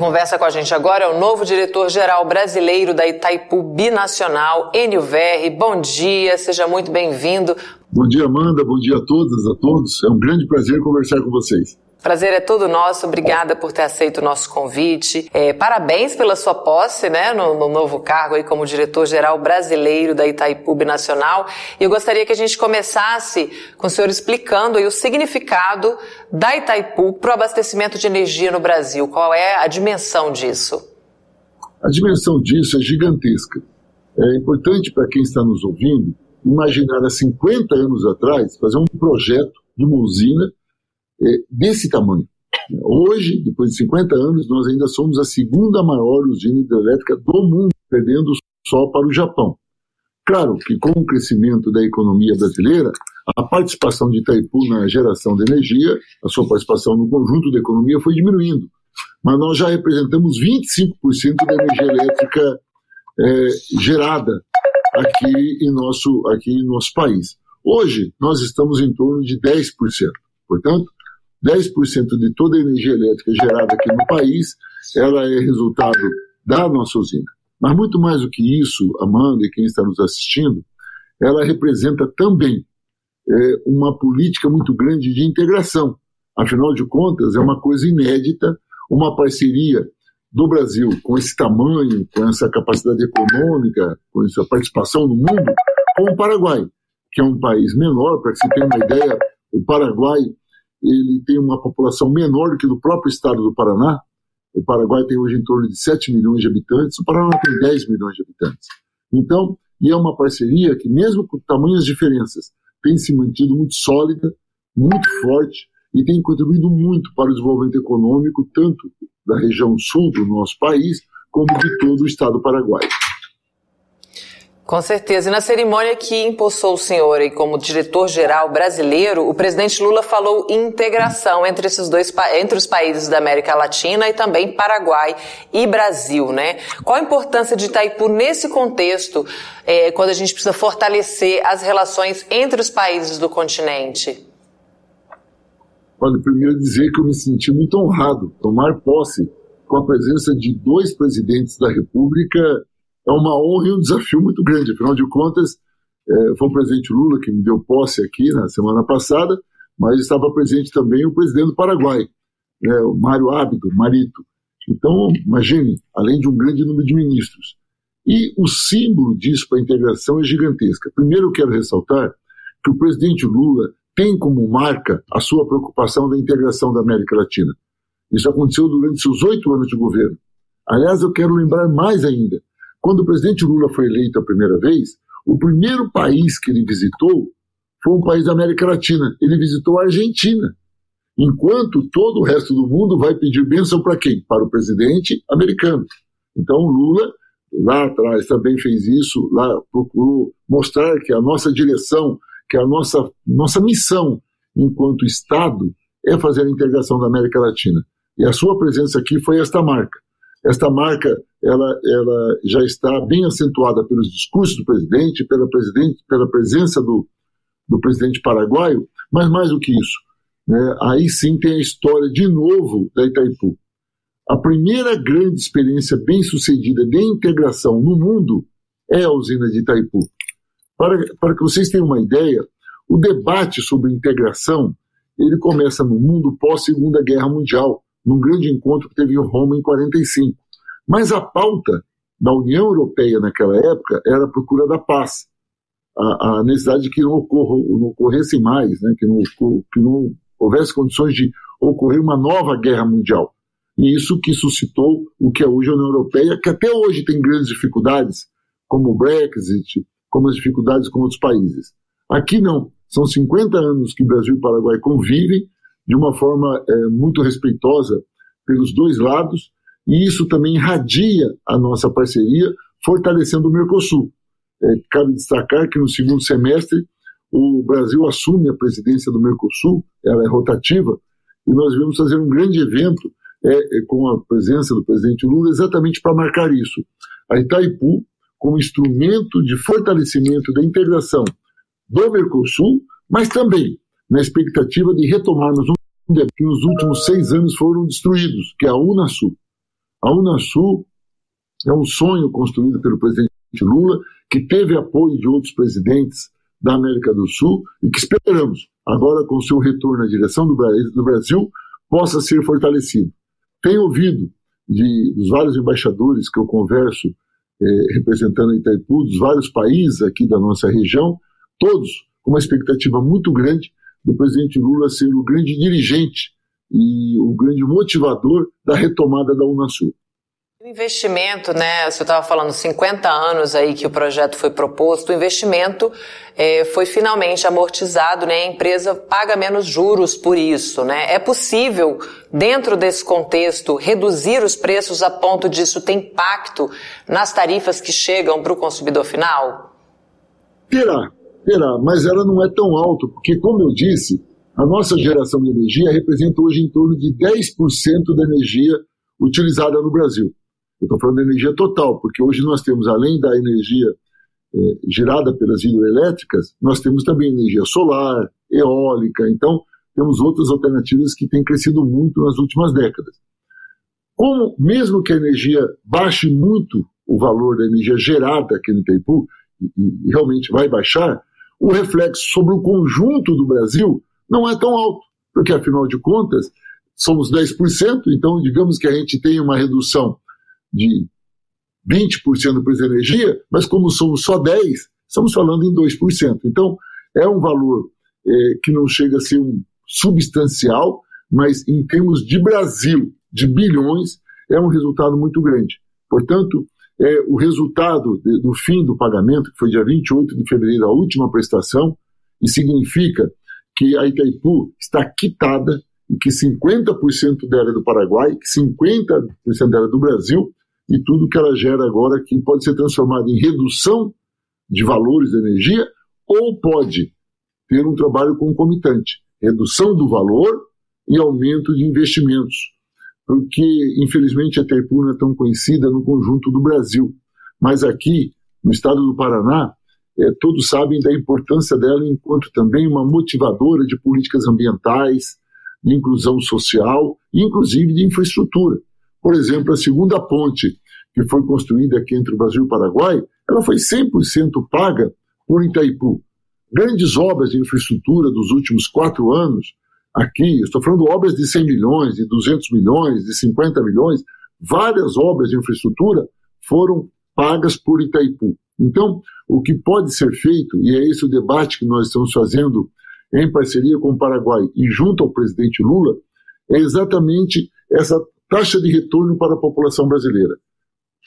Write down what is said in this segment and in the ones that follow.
conversa com a gente agora é o novo diretor-geral brasileiro da Itaipu Binacional, Enio Verri. Bom dia, seja muito bem-vindo. Bom dia, Amanda. Bom dia a todas, a todos. É um grande prazer conversar com vocês. Prazer é todo nosso. Obrigada por ter aceito o nosso convite. É, parabéns pela sua posse, né, no, no novo cargo aí como diretor-geral brasileiro da Itaipu Nacional. E eu gostaria que a gente começasse com o senhor explicando aí o significado da Itaipu para o abastecimento de energia no Brasil. Qual é a dimensão disso? A dimensão disso é gigantesca. É importante para quem está nos ouvindo imaginar há 50 anos atrás fazer um projeto de uma usina desse tamanho. Hoje, depois de 50 anos, nós ainda somos a segunda maior usina hidrelétrica do mundo, perdendo só para o Japão. Claro que com o crescimento da economia brasileira, a participação de Itaipu na geração de energia, a sua participação no conjunto da economia foi diminuindo. Mas nós já representamos 25% da energia elétrica é, gerada aqui em, nosso, aqui em nosso país. Hoje, nós estamos em torno de 10%. Portanto, 10% de toda a energia elétrica gerada aqui no país, ela é resultado da nossa usina. Mas muito mais do que isso, Amanda e quem está nos assistindo, ela representa também é, uma política muito grande de integração. Afinal de contas, é uma coisa inédita, uma parceria do Brasil com esse tamanho, com essa capacidade econômica, com essa participação no mundo, com o Paraguai, que é um país menor, para que se tenha uma ideia, o Paraguai ele tem uma população menor do que do próprio estado do Paraná. O Paraguai tem hoje em torno de 7 milhões de habitantes, o Paraná tem 10 milhões de habitantes. Então, e é uma parceria que, mesmo com tamanhas diferenças, tem se mantido muito sólida, muito forte e tem contribuído muito para o desenvolvimento econômico, tanto da região sul do nosso país, como de todo o estado do Paraguai. Com certeza. E na cerimônia que impulsou o senhor aí como diretor-geral brasileiro, o presidente Lula falou integração entre esses dois entre os países da América Latina e também Paraguai e Brasil, né? Qual a importância de Itaipu nesse contexto, é, quando a gente precisa fortalecer as relações entre os países do continente? Olha, primeiro dizer que eu me senti muito honrado tomar posse com a presença de dois presidentes da República é uma honra e um desafio muito grande. Afinal de contas, é, foi o presidente Lula que me deu posse aqui na semana passada, mas estava presente também o presidente do Paraguai, né, o Mário Ábido, Marito. Então, imagine, além de um grande número de ministros. E o símbolo disso para a integração é gigantesca. Primeiro, eu quero ressaltar que o presidente Lula tem como marca a sua preocupação da integração da América Latina. Isso aconteceu durante seus oito anos de governo. Aliás, eu quero lembrar mais ainda quando o presidente Lula foi eleito a primeira vez, o primeiro país que ele visitou foi um país da América Latina. Ele visitou a Argentina. Enquanto todo o resto do mundo vai pedir bênção para quem? Para o presidente americano. Então, Lula, lá atrás, também fez isso, lá procurou mostrar que a nossa direção, que a nossa, nossa missão enquanto Estado é fazer a integração da América Latina. E a sua presença aqui foi esta marca. Esta marca ela, ela já está bem acentuada pelos discursos do presidente, pela, presidente, pela presença do, do presidente paraguaio, mas mais do que isso, né, aí sim tem a história de novo da Itaipu. A primeira grande experiência bem sucedida de integração no mundo é a usina de Itaipu. Para, para que vocês tenham uma ideia, o debate sobre integração ele começa no mundo pós Segunda Guerra Mundial, num grande encontro que teve em Roma em 45. Mas a pauta da União Europeia naquela época era a procura da paz, a, a necessidade de que não, ocorra, não ocorresse mais, né, que, não, que não houvesse condições de ocorrer uma nova guerra mundial. E isso que suscitou o que é hoje a União Europeia, que até hoje tem grandes dificuldades, como o Brexit, como as dificuldades com outros países. Aqui não. São 50 anos que Brasil e Paraguai convivem de uma forma é, muito respeitosa pelos dois lados, e isso também irradia a nossa parceria, fortalecendo o Mercosul. É, cabe destacar que no segundo semestre o Brasil assume a presidência do Mercosul, ela é rotativa, e nós vamos fazer um grande evento é, é, com a presença do presidente Lula exatamente para marcar isso. A Itaipu, como instrumento de fortalecimento da integração do Mercosul, mas também na expectativa de retomarmos um que nos últimos seis anos foram destruídos, que é a Unasul. A Unasul é um sonho construído pelo presidente Lula, que teve apoio de outros presidentes da América do Sul e que esperamos, agora com seu retorno à direção do Brasil, possa ser fortalecido. Tenho ouvido de, dos vários embaixadores que eu converso eh, representando Itaipu, dos vários países aqui da nossa região, todos com uma expectativa muito grande do presidente Lula ser o grande dirigente e o grande motivador da retomada da Unasul. O investimento, né? Você estava falando 50 anos aí que o projeto foi proposto, o investimento é, foi finalmente amortizado, né? A empresa paga menos juros por isso, né? É possível, dentro desse contexto, reduzir os preços a ponto disso ter impacto nas tarifas que chegam para o consumidor final? Terá, terá, mas ela não é tão alta, porque, como eu disse, a nossa geração de energia representa hoje em torno de 10% da energia utilizada no Brasil. Eu estou falando da energia total, porque hoje nós temos, além da energia é, gerada pelas hidroelétricas, nós temos também energia solar, eólica, então temos outras alternativas que têm crescido muito nas últimas décadas. Como, mesmo que a energia baixe muito o valor da energia gerada aqui no Itaipu, e, e realmente vai baixar, o reflexo sobre o conjunto do Brasil não é tão alto, porque afinal de contas somos 10%, então digamos que a gente tem uma redução de 20% do preço da energia, mas como somos só 10%, estamos falando em 2%. Então, é um valor é, que não chega a ser um substancial, mas em termos de Brasil, de bilhões, é um resultado muito grande. Portanto, é, o resultado de, do fim do pagamento, que foi dia 28 de fevereiro, a última prestação, e significa que a Itaipu está quitada e que 50% dela é do Paraguai, que 50% dela é do Brasil, e tudo que ela gera agora que pode ser transformado em redução de valores da energia ou pode ter um trabalho concomitante, redução do valor e aumento de investimentos, porque infelizmente a Itaipu não é tão conhecida no conjunto do Brasil, mas aqui no estado do Paraná é, todos sabem da importância dela enquanto também uma motivadora de políticas ambientais, de inclusão social, inclusive de infraestrutura. Por exemplo, a segunda ponte que foi construída aqui entre o Brasil e o Paraguai, ela foi 100% paga por Itaipu. Grandes obras de infraestrutura dos últimos quatro anos, aqui, estou falando obras de 100 milhões, de 200 milhões, de 50 milhões, várias obras de infraestrutura foram pagas por Itaipu. Então, o que pode ser feito, e é esse o debate que nós estamos fazendo em parceria com o Paraguai e junto ao presidente Lula, é exatamente essa taxa de retorno para a população brasileira.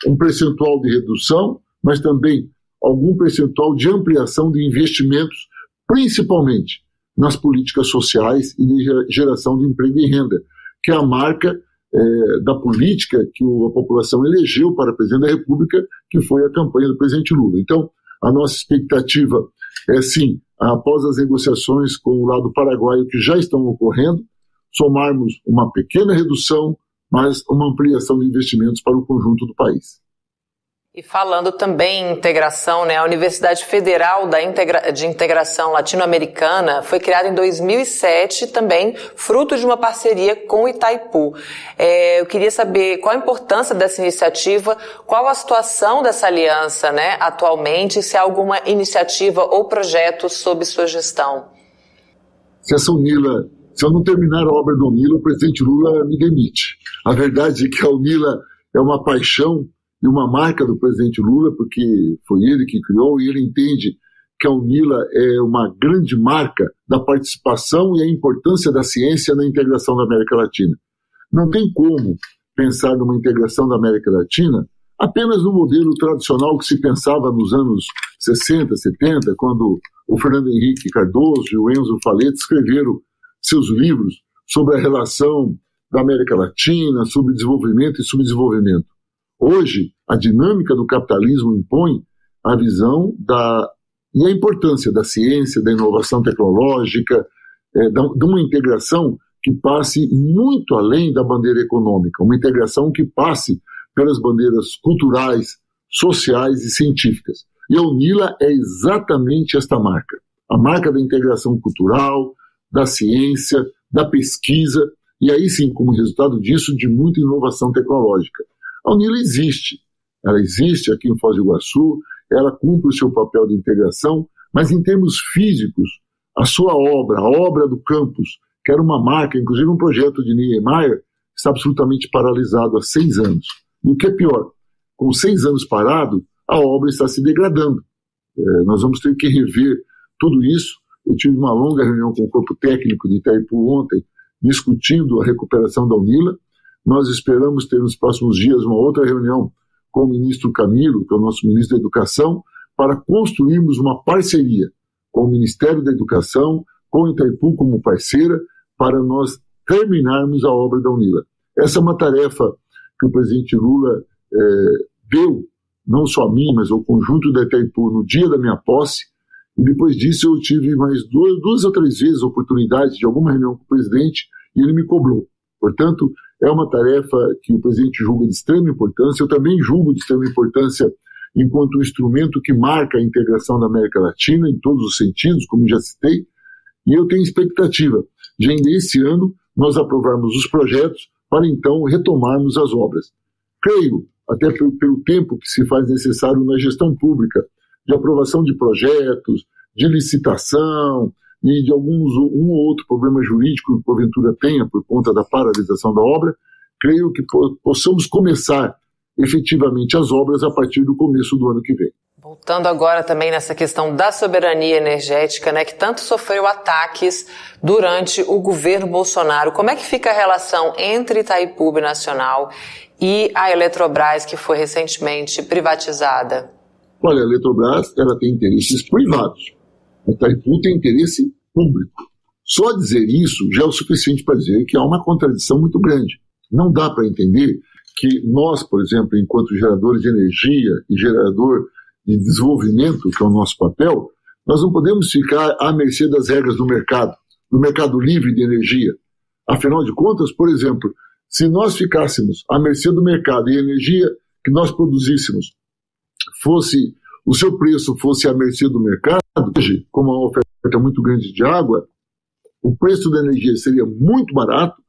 Um percentual de redução, mas também algum percentual de ampliação de investimentos, principalmente nas políticas sociais e de geração de emprego e renda, que é a marca é, da política que a população elegeu para presidente da República, que foi a campanha do presidente Lula. Então, a nossa expectativa é sim, após as negociações com o lado paraguaio que já estão ocorrendo, somarmos uma pequena redução, mas uma ampliação de investimentos para o conjunto do país. E falando também em integração, né, a Universidade Federal da Integra de Integração Latino-Americana foi criada em 2007 também, fruto de uma parceria com Itaipu. É, eu queria saber qual a importância dessa iniciativa, qual a situação dessa aliança né, atualmente, se há alguma iniciativa ou projeto sob sua gestão. Se essa Unila, se eu não terminar a obra do Unila, o presidente Lula me demite. A verdade é que a Unila é uma paixão e uma marca do presidente Lula, porque foi ele que criou e ele entende que a UNILA é uma grande marca da participação e a importância da ciência na integração da América Latina. Não tem como pensar numa integração da América Latina apenas no modelo tradicional que se pensava nos anos 60, 70, quando o Fernando Henrique Cardoso e o Enzo Faletti escreveram seus livros sobre a relação da América Latina, sobre desenvolvimento e subdesenvolvimento. Hoje, a dinâmica do capitalismo impõe a visão da e a importância da ciência, da inovação tecnológica, é, de uma integração que passe muito além da bandeira econômica, uma integração que passe pelas bandeiras culturais, sociais e científicas. E a UNILA é exatamente esta marca, a marca da integração cultural, da ciência, da pesquisa, e aí sim, como resultado disso, de muita inovação tecnológica. A Unila existe, ela existe aqui em Foz do Iguaçu, ela cumpre o seu papel de integração, mas em termos físicos, a sua obra, a obra do campus, que era uma marca, inclusive um projeto de Niemeyer, está absolutamente paralisado há seis anos. E o que é pior, com seis anos parado, a obra está se degradando. É, nós vamos ter que rever tudo isso. Eu tive uma longa reunião com o corpo técnico de Itaipu ontem, discutindo a recuperação da Unila. Nós esperamos ter nos próximos dias uma outra reunião com o ministro Camilo, que é o nosso ministro da Educação, para construirmos uma parceria com o Ministério da Educação, com o Itaipu como parceira, para nós terminarmos a obra da Unila. Essa é uma tarefa que o presidente Lula é, deu, não só a mim, mas ao conjunto da Itaipu no dia da minha posse, e depois disso eu tive mais duas, duas ou três vezes oportunidades de alguma reunião com o presidente e ele me cobrou. Portanto, é uma tarefa que o presidente julga de extrema importância, eu também julgo de extrema importância enquanto um instrumento que marca a integração da América Latina em todos os sentidos, como já citei, e eu tenho expectativa de ainda esse ano nós aprovarmos os projetos para então retomarmos as obras. Creio, até pelo, pelo tempo que se faz necessário na gestão pública, de aprovação de projetos, de licitação e de alguns um ou outro problema jurídico que porventura tenha por conta da paralisação da obra, creio que possamos começar efetivamente as obras a partir do começo do ano que vem. Voltando agora também nessa questão da soberania energética, né, que tanto sofreu ataques durante o governo Bolsonaro. Como é que fica a relação entre Itaipu Nacional e a Eletrobras, que foi recentemente privatizada? Olha, a Eletrobras ela tem interesses privados. Itaipu tem interesse público. Só dizer isso já é o suficiente para dizer que há uma contradição muito grande. Não dá para entender que nós, por exemplo, enquanto geradores de energia e gerador de desenvolvimento, que é o nosso papel, nós não podemos ficar à mercê das regras do mercado, do mercado livre de energia. Afinal de contas, por exemplo, se nós ficássemos à mercê do mercado e a energia que nós produzíssemos fosse o seu preço fosse à mercê do mercado, hoje, como a oferta muito grande de água, o preço da energia seria muito barato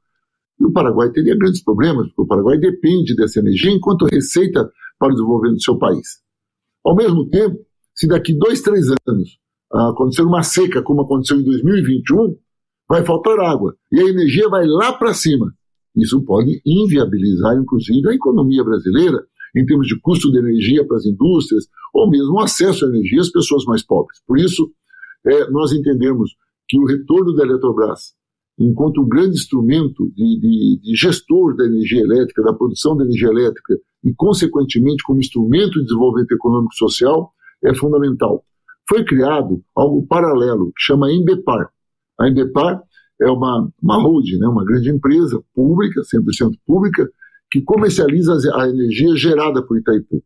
e o Paraguai teria grandes problemas, porque o Paraguai depende dessa energia enquanto receita para o desenvolvimento do seu país. Ao mesmo tempo, se daqui dois, três anos acontecer uma seca, como aconteceu em 2021, vai faltar água e a energia vai lá para cima. Isso pode inviabilizar, inclusive, a economia brasileira em termos de custo de energia para as indústrias, ou mesmo acesso à energia às pessoas mais pobres. Por isso, é, nós entendemos que o retorno da Eletrobras, enquanto um grande instrumento de, de, de gestor da energia elétrica, da produção da energia elétrica, e, consequentemente, como instrumento de desenvolvimento econômico e social, é fundamental. Foi criado algo paralelo, que chama Embepar. A Embepar é uma, uma holding, né, uma grande empresa pública, 100% pública, que comercializa a energia gerada por Itaipu.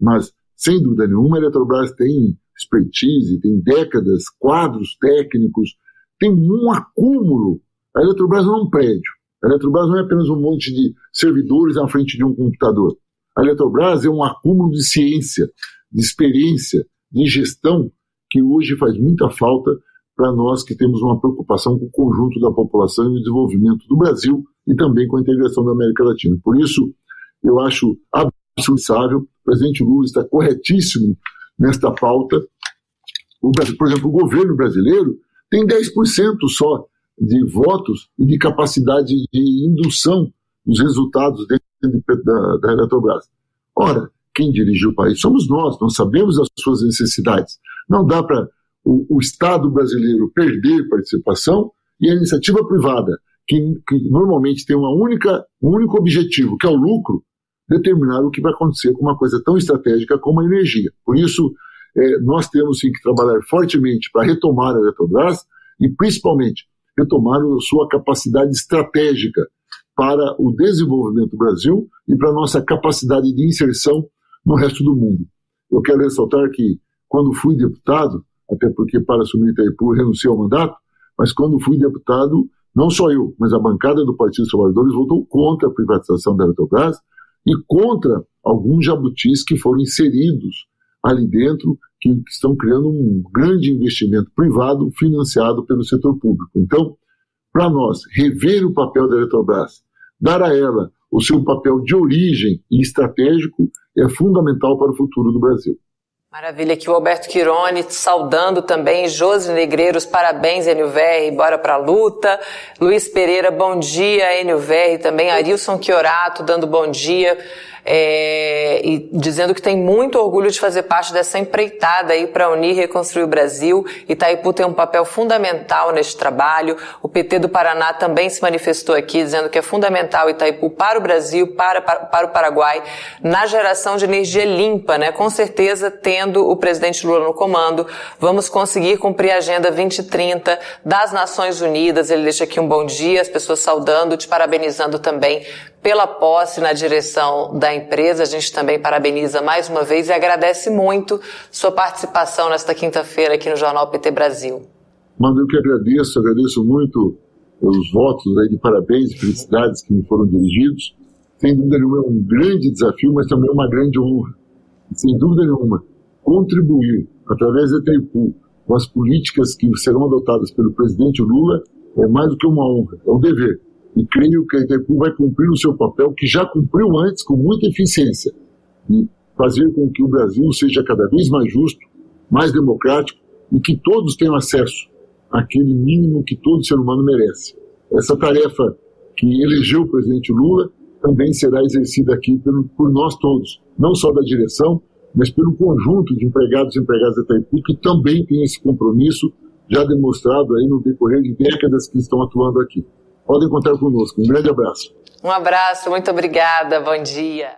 Mas, sem dúvida nenhuma, a Eletrobras tem expertise, tem décadas, quadros técnicos, tem um acúmulo. A Eletrobras não é um prédio. A Eletrobras não é apenas um monte de servidores na frente de um computador. A Eletrobras é um acúmulo de ciência, de experiência, de gestão que hoje faz muita falta para nós que temos uma preocupação com o conjunto da população e o desenvolvimento do Brasil e também com a integração da América Latina. Por isso, eu acho absolutável, o presidente Lula está corretíssimo nesta pauta. O, por exemplo, o governo brasileiro tem 10% só de votos e de capacidade de indução dos resultados dentro da, da Eletrobras. Ora, quem dirigiu o país somos nós, nós sabemos as suas necessidades. Não dá para o, o, Estado brasileiro perder participação e a iniciativa privada, que, que, normalmente tem uma única, um único objetivo, que é o lucro, determinar o que vai acontecer com uma coisa tão estratégica como a energia. Por isso, é, nós temos sim que trabalhar fortemente para retomar a Eletrobras e, principalmente, retomar a sua capacidade estratégica para o desenvolvimento do Brasil e para a nossa capacidade de inserção no resto do mundo. Eu quero ressaltar que, quando fui deputado, até porque para assumir Itaipu renunciei ao mandato, mas quando fui deputado, não só eu, mas a bancada do Partido dos Trabalhadores votou contra a privatização da Eletrobras e contra alguns jabutis que foram inseridos ali dentro, que estão criando um grande investimento privado financiado pelo setor público. Então, para nós rever o papel da Eletrobras, dar a ela o seu papel de origem e estratégico é fundamental para o futuro do Brasil. Maravilha, aqui o Alberto Quirone saudando também, Josi Negreiros, parabéns, NUVR, bora pra luta. Luiz Pereira, bom dia, NUVR também. Arilson Chiorato dando bom dia é, e dizendo que tem muito orgulho de fazer parte dessa empreitada aí para unir e reconstruir o Brasil. Itaipu tem um papel fundamental neste trabalho. O PT do Paraná também se manifestou aqui, dizendo que é fundamental Itaipu para o Brasil, para, para, para o Paraguai, na geração de energia limpa, né? Com certeza, tendo o presidente Lula no comando, vamos conseguir cumprir a Agenda 2030 das Nações Unidas. Ele deixa aqui um bom dia, as pessoas saudando, te parabenizando também pela posse na direção da empresa. A gente também parabeniza mais uma vez e agradece muito sua participação nesta quinta-feira aqui no Jornal PT Brasil. Mano, eu que agradeço, agradeço muito os votos aí de parabéns e felicidades que me foram dirigidos. Sem dúvida nenhuma é um grande desafio, mas também uma grande honra. Sem dúvida nenhuma, contribuir através da Itaipu com as políticas que serão adotadas pelo presidente Lula é mais do que uma honra, é um dever e creio que a Itaipu vai cumprir o seu papel, que já cumpriu antes com muita eficiência, e fazer com que o Brasil seja cada vez mais justo, mais democrático e que todos tenham acesso àquele mínimo que todo ser humano merece. Essa tarefa que elegeu o presidente Lula também será exercida aqui por, por nós todos, não só da direção, mas pelo conjunto de empregados e empregadas da Itaipu, que também tem esse compromisso já demonstrado aí no decorrer de décadas que estão atuando aqui podem contar conosco. Um grande abraço. Um abraço, muito obrigada, bom dia.